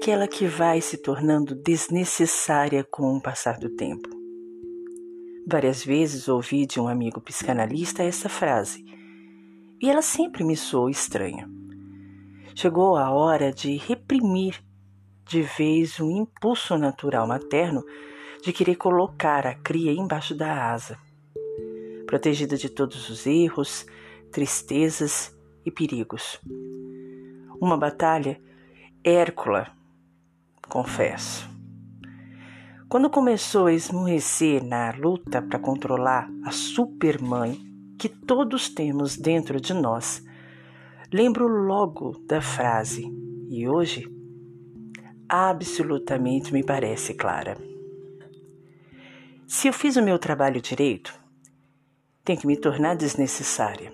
Aquela que vai se tornando desnecessária com o passar do tempo. Várias vezes ouvi de um amigo psicanalista essa frase e ela sempre me soou estranha. Chegou a hora de reprimir de vez um impulso natural materno de querer colocar a cria embaixo da asa, protegida de todos os erros, tristezas e perigos. Uma batalha hércula, confesso. Quando começou a esmorecer na luta para controlar a supermãe que todos temos dentro de nós, lembro logo da frase e hoje absolutamente me parece clara. Se eu fiz o meu trabalho direito, tem que me tornar desnecessária.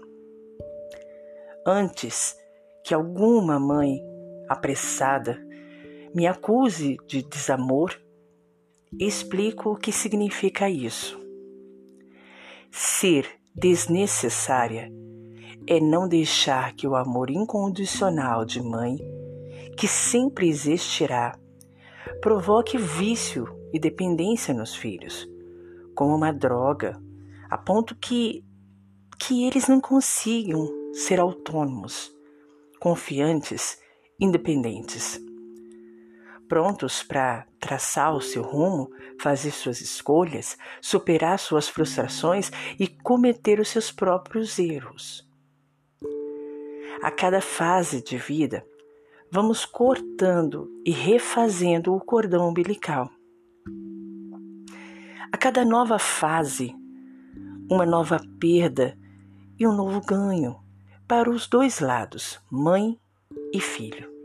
Antes que alguma mãe apressada me acuse de desamor, explico o que significa isso. Ser desnecessária é não deixar que o amor incondicional de mãe, que sempre existirá, provoque vício e dependência nos filhos, como uma droga, a ponto que, que eles não consigam ser autônomos confiantes, independentes. Prontos para traçar o seu rumo, fazer suas escolhas, superar suas frustrações e cometer os seus próprios erros. A cada fase de vida, vamos cortando e refazendo o cordão umbilical. A cada nova fase, uma nova perda e um novo ganho para os dois lados, mãe e filho.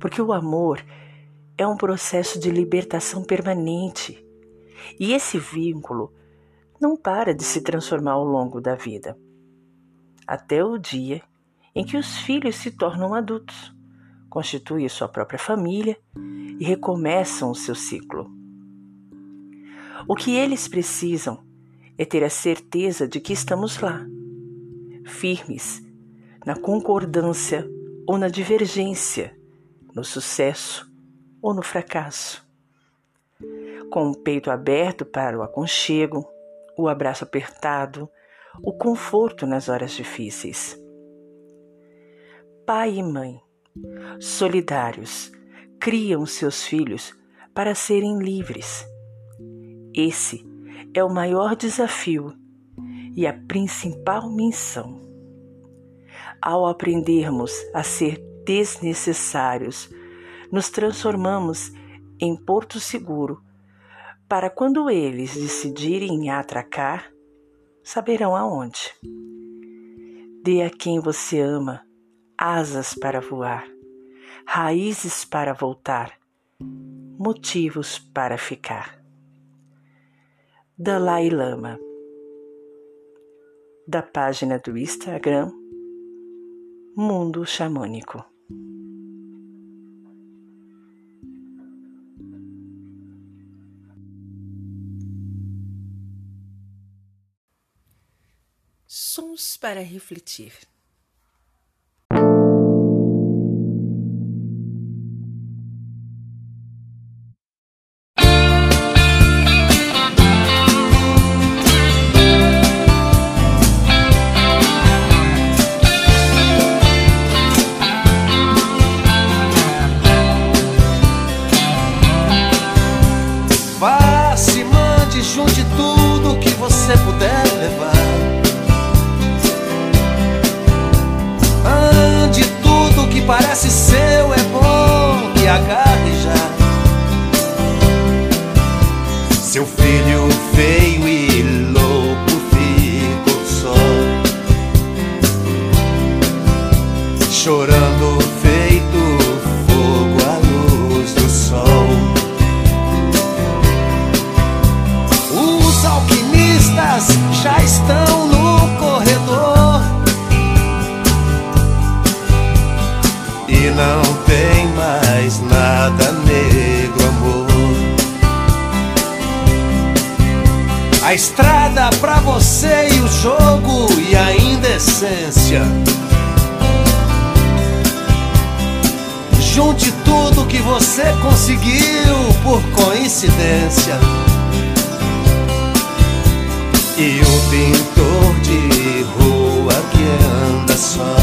Porque o amor é um processo de libertação permanente. E esse vínculo não para de se transformar ao longo da vida, até o dia em que os filhos se tornam adultos, constituem sua própria família e recomeçam o seu ciclo. O que eles precisam é ter a certeza de que estamos lá firmes na concordância ou na divergência, no sucesso ou no fracasso. Com o peito aberto para o aconchego, o abraço apertado, o conforto nas horas difíceis. Pai e mãe, solidários, criam seus filhos para serem livres. Esse é o maior desafio e a principal missão. Ao aprendermos a ser desnecessários, nos transformamos em porto seguro para quando eles decidirem atracar, saberão aonde. Dê a quem você ama asas para voar, raízes para voltar, motivos para ficar. Dalai Lama da página do Instagram Mundo Xamânico. Sons para refletir. alquimistas já estão no corredor. E não tem mais nada, negro amor. A estrada pra você e o jogo e a indecência. Junte tudo que você conseguiu por coincidência. E o pintor de rua que anda só.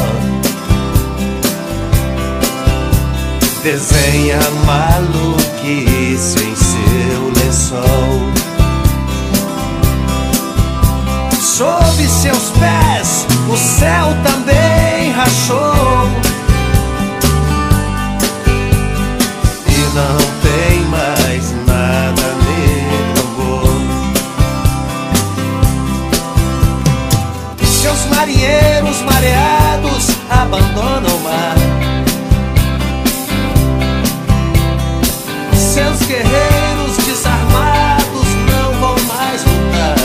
Desenha maluquice em seu lençol. Sob seus pés o céu também rachou. E não marinheiros mareados abandonam o mar. Seus guerreiros desarmados não vão mais lutar.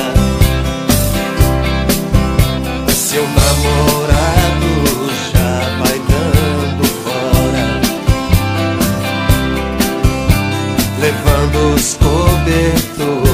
Seu namorado já vai dando fora, levando os cobertores.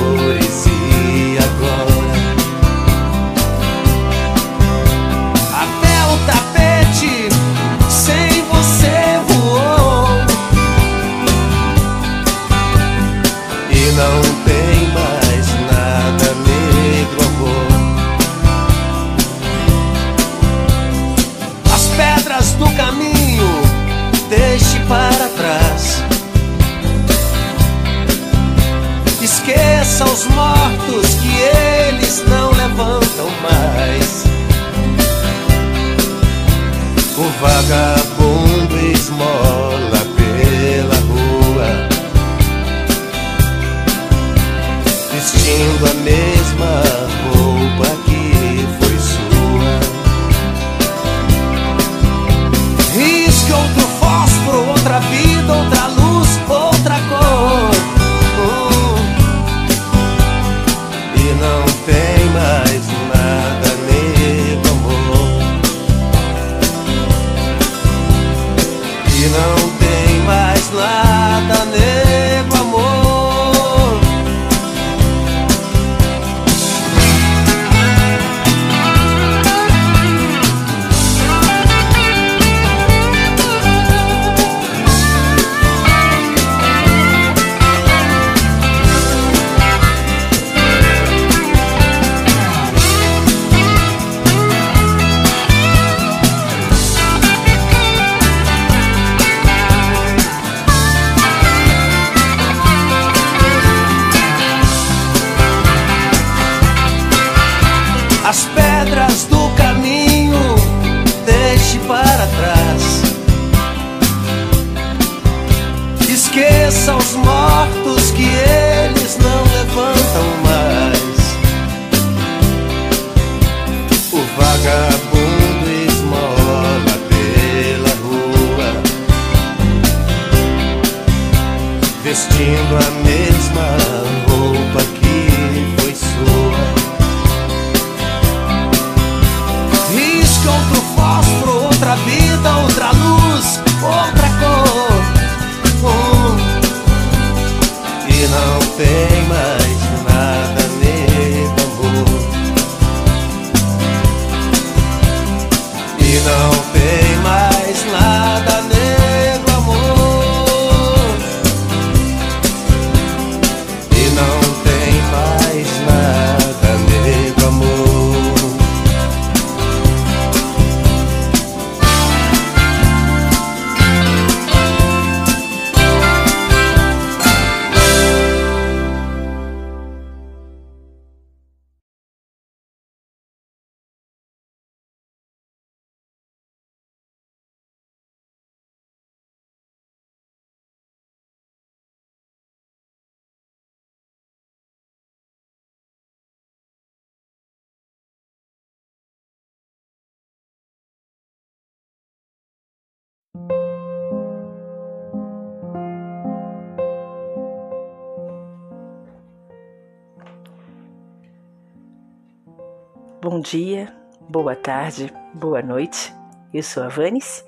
Bom dia, boa tarde, boa noite. Eu sou a Vanes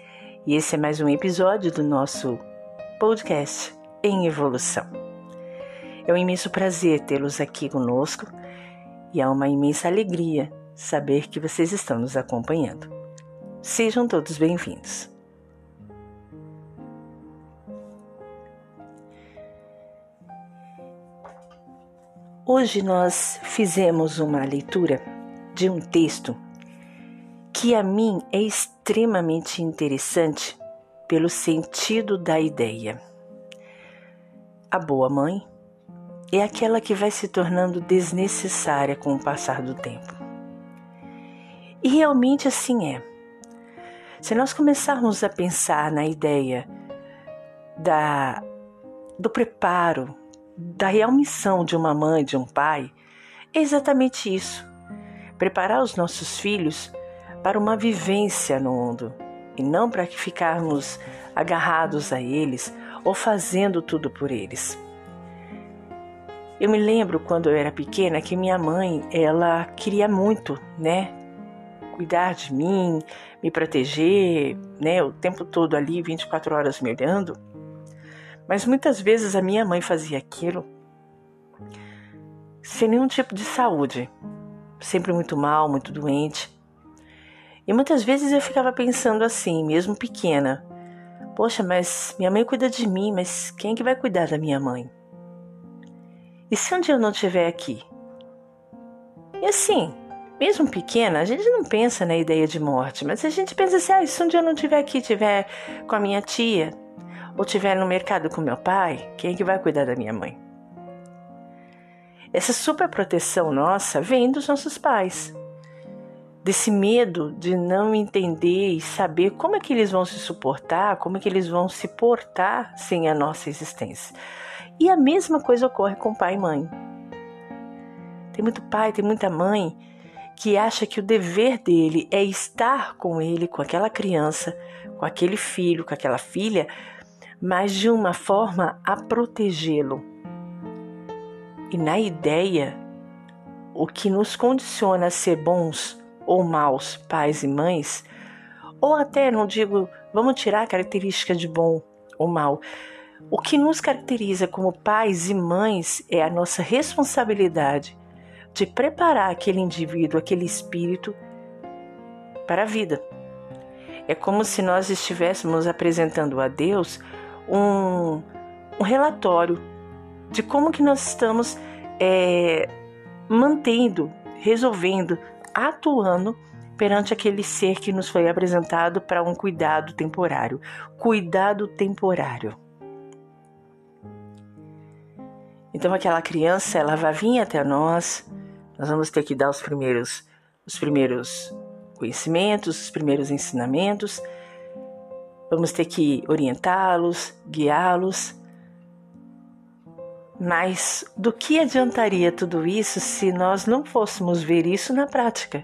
e esse é mais um episódio do nosso podcast em evolução. É um imenso prazer tê-los aqui conosco e é uma imensa alegria saber que vocês estão nos acompanhando. Sejam todos bem-vindos. Hoje nós fizemos uma leitura de um texto que a mim é extremamente interessante pelo sentido da ideia. A boa mãe é aquela que vai se tornando desnecessária com o passar do tempo. E realmente assim é. Se nós começarmos a pensar na ideia da, do preparo, da real missão de uma mãe, de um pai, é exatamente isso: preparar os nossos filhos para uma vivência no mundo e não para ficarmos agarrados a eles ou fazendo tudo por eles. Eu me lembro quando eu era pequena que minha mãe, ela queria muito, né, cuidar de mim, me proteger, né, o tempo todo ali, 24 horas me olhando. Mas muitas vezes a minha mãe fazia aquilo sem nenhum tipo de saúde, sempre muito mal, muito doente. E muitas vezes eu ficava pensando assim, mesmo pequena: Poxa, mas minha mãe cuida de mim, mas quem é que vai cuidar da minha mãe? E se um dia eu não estiver aqui? E assim, mesmo pequena, a gente não pensa na ideia de morte, mas a gente pensa assim: ah, se um dia eu não estiver aqui, estiver com a minha tia, ou estiver no mercado com meu pai, quem é que vai cuidar da minha mãe? Essa super proteção nossa vem dos nossos pais desse medo de não entender e saber como é que eles vão se suportar, como é que eles vão se portar sem a nossa existência. E a mesma coisa ocorre com pai e mãe. Tem muito pai, tem muita mãe que acha que o dever dele é estar com ele, com aquela criança, com aquele filho, com aquela filha, mas de uma forma a protegê-lo. E na ideia, o que nos condiciona a ser bons ou maus pais e mães, ou até, não digo, vamos tirar a característica de bom ou mal. O que nos caracteriza como pais e mães é a nossa responsabilidade de preparar aquele indivíduo, aquele espírito para a vida. É como se nós estivéssemos apresentando a Deus um, um relatório de como que nós estamos é, mantendo, resolvendo atuando perante aquele ser que nos foi apresentado para um cuidado temporário. Cuidado temporário. Então aquela criança, ela vai vir até nós, nós vamos ter que dar os primeiros os primeiros conhecimentos, os primeiros ensinamentos. Vamos ter que orientá-los, guiá-los, mas do que adiantaria tudo isso se nós não fôssemos ver isso na prática?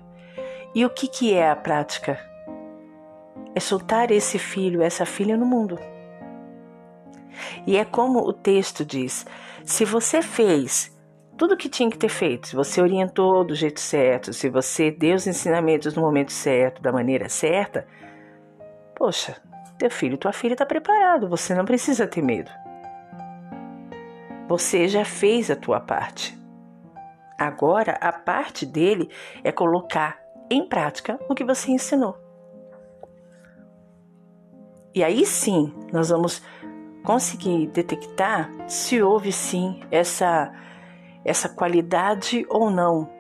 E o que, que é a prática? É soltar esse filho, essa filha no mundo. E é como o texto diz: se você fez tudo o que tinha que ter feito, se você orientou do jeito certo, se você deu os ensinamentos no momento certo, da maneira certa, poxa, teu filho, tua filha está preparado, você não precisa ter medo. Você já fez a tua parte. Agora a parte dele é colocar em prática o que você ensinou. E aí sim nós vamos conseguir detectar se houve sim essa essa qualidade ou não,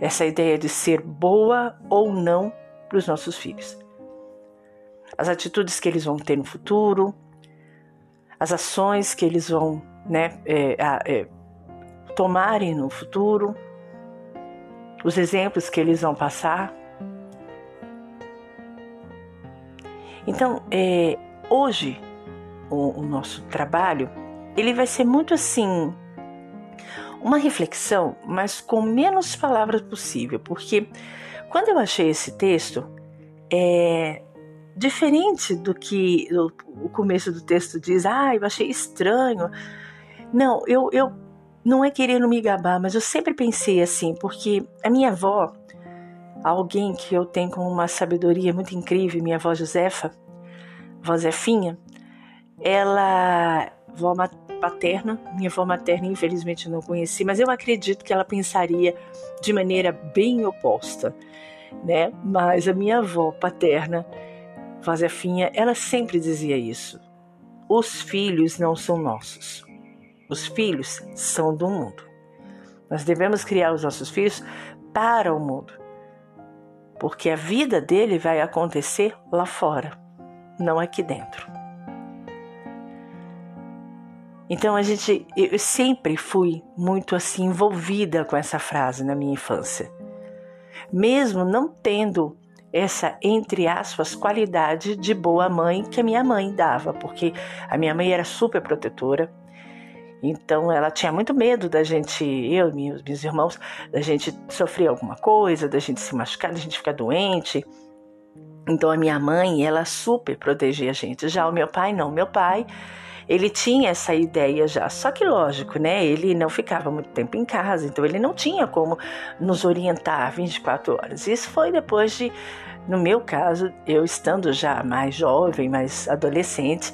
essa ideia de ser boa ou não para os nossos filhos. As atitudes que eles vão ter no futuro, as ações que eles vão né, é, é, tomarem no futuro, os exemplos que eles vão passar. Então, é, hoje o, o nosso trabalho ele vai ser muito assim uma reflexão, mas com menos palavras possível, porque quando eu achei esse texto, é diferente do que o, o começo do texto diz, ah, eu achei estranho, não, eu, eu não é querendo me gabar, mas eu sempre pensei assim, porque a minha avó, alguém que eu tenho com uma sabedoria muito incrível, minha avó Josefa, avó Zefinha, ela avó paterna, minha avó materna infelizmente não conheci, mas eu acredito que ela pensaria de maneira bem oposta, né? Mas a minha avó paterna, Josefinha, ela sempre dizia isso. Os filhos não são nossos. Os filhos são do mundo. Nós devemos criar os nossos filhos para o mundo. Porque a vida dele vai acontecer lá fora, não aqui dentro. Então a gente, eu sempre fui muito assim envolvida com essa frase na minha infância. Mesmo não tendo essa, entre aspas, qualidade de boa mãe que a minha mãe dava, porque a minha mãe era super protetora, então ela tinha muito medo da gente, eu e meus, meus irmãos, da gente sofrer alguma coisa, da gente se machucar, da gente ficar doente. Então a minha mãe, ela super protegia a gente. Já o meu pai não, meu pai, ele tinha essa ideia já. Só que lógico, né? Ele não ficava muito tempo em casa, então ele não tinha como nos orientar 24 horas. Isso foi depois de, no meu caso, eu estando já mais jovem, mais adolescente,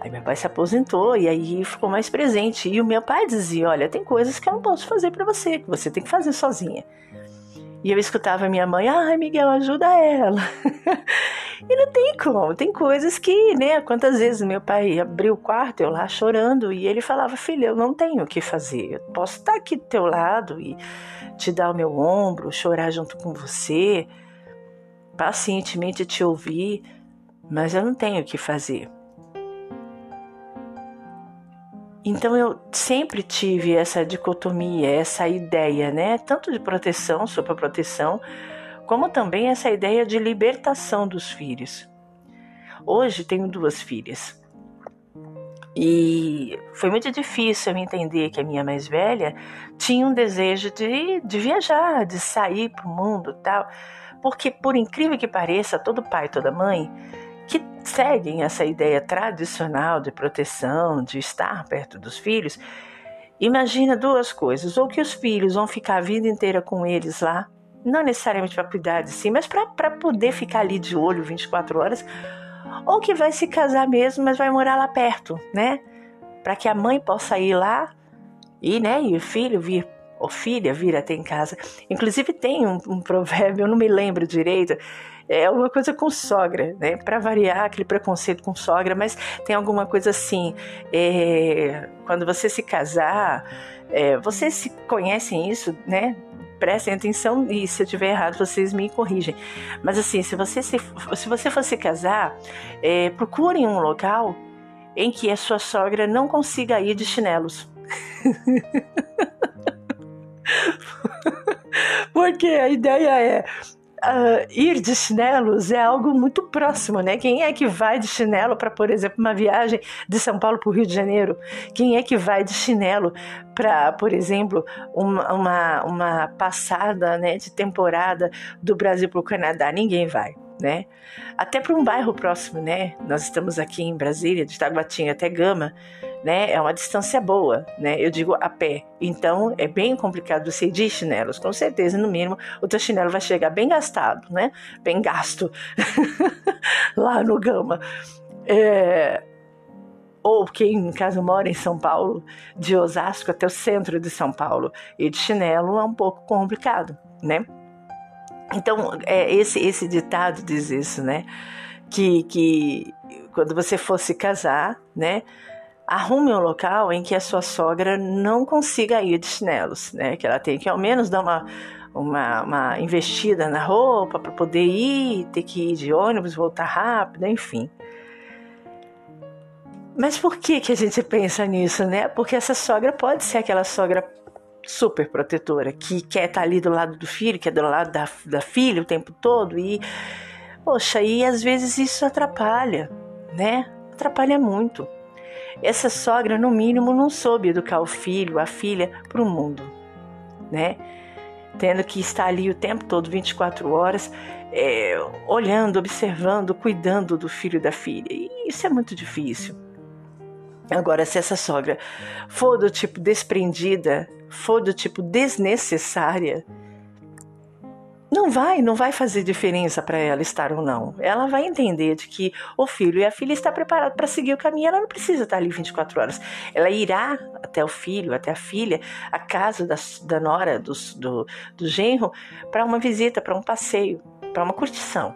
Aí meu pai se aposentou e aí ficou mais presente. E o meu pai dizia: Olha, tem coisas que eu não posso fazer para você, que você tem que fazer sozinha. E eu escutava minha mãe: Ai, Miguel, ajuda ela. e não tem como, tem coisas que, né? Quantas vezes meu pai abriu o quarto, eu lá chorando, e ele falava: Filha, eu não tenho o que fazer. Eu posso estar aqui do teu lado e te dar o meu ombro, chorar junto com você, pacientemente te ouvir, mas eu não tenho o que fazer. Então eu sempre tive essa dicotomia, essa ideia, né, tanto de proteção, sobre a proteção, como também essa ideia de libertação dos filhos. Hoje tenho duas filhas. E foi muito difícil eu entender que a minha mais velha tinha um desejo de, de viajar, de sair para o mundo tal. Porque, por incrível que pareça, todo pai, toda mãe que seguem essa ideia tradicional de proteção, de estar perto dos filhos, imagina duas coisas: ou que os filhos vão ficar a vida inteira com eles lá, não necessariamente para cuidar de si, mas para poder ficar ali de olho 24 horas, ou que vai se casar mesmo, mas vai morar lá perto, né? Para que a mãe possa ir lá e, né, e o filho vir ou filha vir até em casa. Inclusive tem um, um provérbio, eu não me lembro direito, é uma coisa com sogra, né? Para variar aquele preconceito com sogra, mas tem alguma coisa assim. É, quando você se casar, é, vocês se conhecem isso, né? Prestem atenção e se eu estiver errado, vocês me corrigem. Mas assim, se você se, se você for se casar, é, procurem um local em que a sua sogra não consiga ir de chinelos. Porque a ideia é Uh, ir de chinelos é algo muito próximo, né? Quem é que vai de chinelo para, por exemplo, uma viagem de São Paulo para o Rio de Janeiro? Quem é que vai de chinelo para, por exemplo, uma, uma, uma passada né, de temporada do Brasil para o Canadá? Ninguém vai. Né? Até para um bairro próximo, né? Nós estamos aqui em Brasília, de Taguatinga até Gama, né? É uma distância boa, né? Eu digo a pé. Então é bem complicado você ir de chinelos. Com certeza, no mínimo, o teu chinelo vai chegar bem gastado, né? Bem gasto lá no Gama. É... Ou quem, em caso, mora em São Paulo, de Osasco até o centro de São Paulo, e de chinelo é um pouco complicado, né? Então, é, esse, esse ditado diz isso, né? Que, que quando você fosse casar, né? Arrume um local em que a sua sogra não consiga ir de chinelos, né? Que ela tem que ao menos dar uma, uma, uma investida na roupa para poder ir, ter que ir de ônibus, voltar rápido, enfim. Mas por que, que a gente pensa nisso, né? Porque essa sogra pode ser aquela sogra super protetora, que quer estar tá ali do lado do filho, que é do lado da, da filha o tempo todo, e, poxa, e às vezes isso atrapalha, né? Atrapalha muito. Essa sogra, no mínimo, não soube educar o filho, a filha, para o mundo, né? Tendo que estar ali o tempo todo, 24 horas, é, olhando, observando, cuidando do filho da filha. E isso é muito difícil. Agora, se essa sogra for do tipo desprendida, for do tipo desnecessária, não vai, não vai fazer diferença para ela estar ou não. Ela vai entender de que o filho e a filha está preparado para seguir o caminho. Ela não precisa estar ali 24 horas. Ela irá até o filho, até a filha, a casa da, da nora, do, do, do genro, para uma visita, para um passeio, para uma curtição.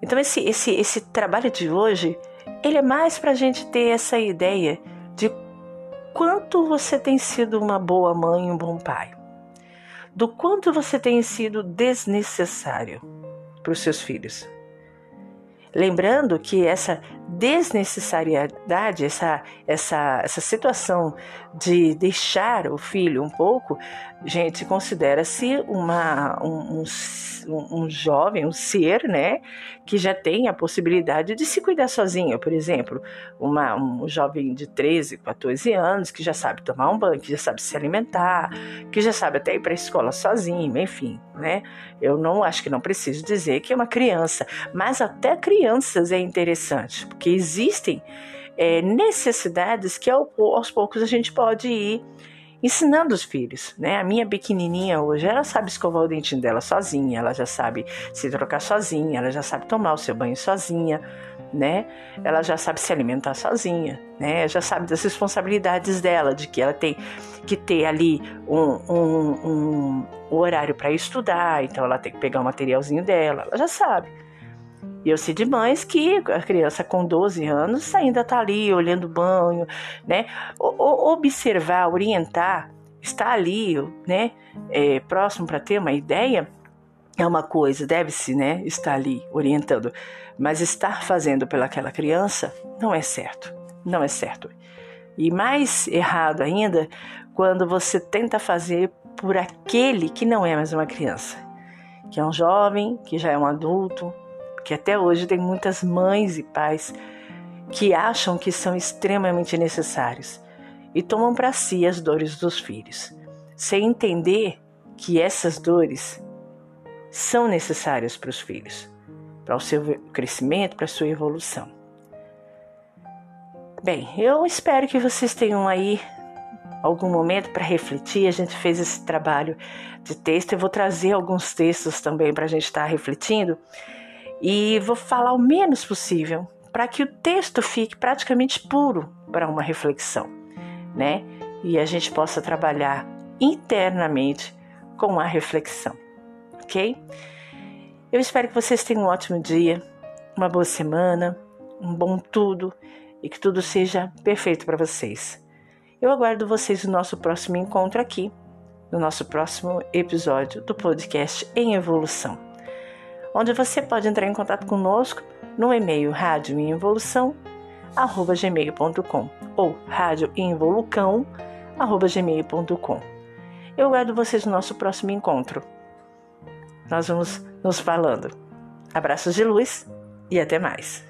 Então esse, esse, esse trabalho de hoje, ele é mais para a gente ter essa ideia de quanto você tem sido uma boa mãe, um bom pai do quanto você tem sido desnecessário para os seus filhos. Lembrando que essa desnecessariedade, essa, essa, essa situação de deixar o filho um pouco, gente, considera-se uma um, um, um, jovem, um ser, né, que já tem a possibilidade de se cuidar sozinho. Por exemplo, uma, um jovem de 13, 14 anos que já sabe tomar um banho, que já sabe se alimentar, que já sabe até ir para a escola sozinho, enfim, né? Eu não acho que não preciso dizer que é uma criança, mas até crianças é interessante, porque existem é, necessidades que aos poucos a gente pode ir ensinando os filhos, né? A minha pequenininha hoje, ela sabe escovar o dentinho dela sozinha, ela já sabe se trocar sozinha, ela já sabe tomar o seu banho sozinha, né? Ela já sabe se alimentar sozinha, né? Já sabe das responsabilidades dela, de que ela tem que ter ali um, um, um horário para estudar, então ela tem que pegar o materialzinho dela, ela já sabe. E eu sei de mães que a criança com 12 anos ainda está ali olhando banho, né? O, observar, orientar, estar ali, né? É, próximo para ter uma ideia é uma coisa, deve-se, né? Estar ali orientando, mas estar fazendo pelaquela criança não é certo, não é certo. E mais errado ainda, quando você tenta fazer por aquele que não é mais uma criança, que é um jovem, que já é um adulto, porque até hoje tem muitas mães e pais que acham que são extremamente necessários e tomam para si as dores dos filhos, sem entender que essas dores são necessárias para os filhos, para o seu crescimento, para a sua evolução. Bem, eu espero que vocês tenham aí algum momento para refletir. A gente fez esse trabalho de texto. Eu vou trazer alguns textos também para a gente estar tá refletindo e vou falar o menos possível para que o texto fique praticamente puro para uma reflexão, né? E a gente possa trabalhar internamente com a reflexão, ok? Eu espero que vocês tenham um ótimo dia, uma boa semana, um bom tudo e que tudo seja perfeito para vocês. Eu aguardo vocês no nosso próximo encontro aqui, no nosso próximo episódio do podcast Em Evolução onde você pode entrar em contato conosco no e-mail radioinvolução@gmail.com ou radioinvolucão@gmail.com. Eu aguardo vocês no nosso próximo encontro. Nós vamos nos falando. Abraços de luz e até mais.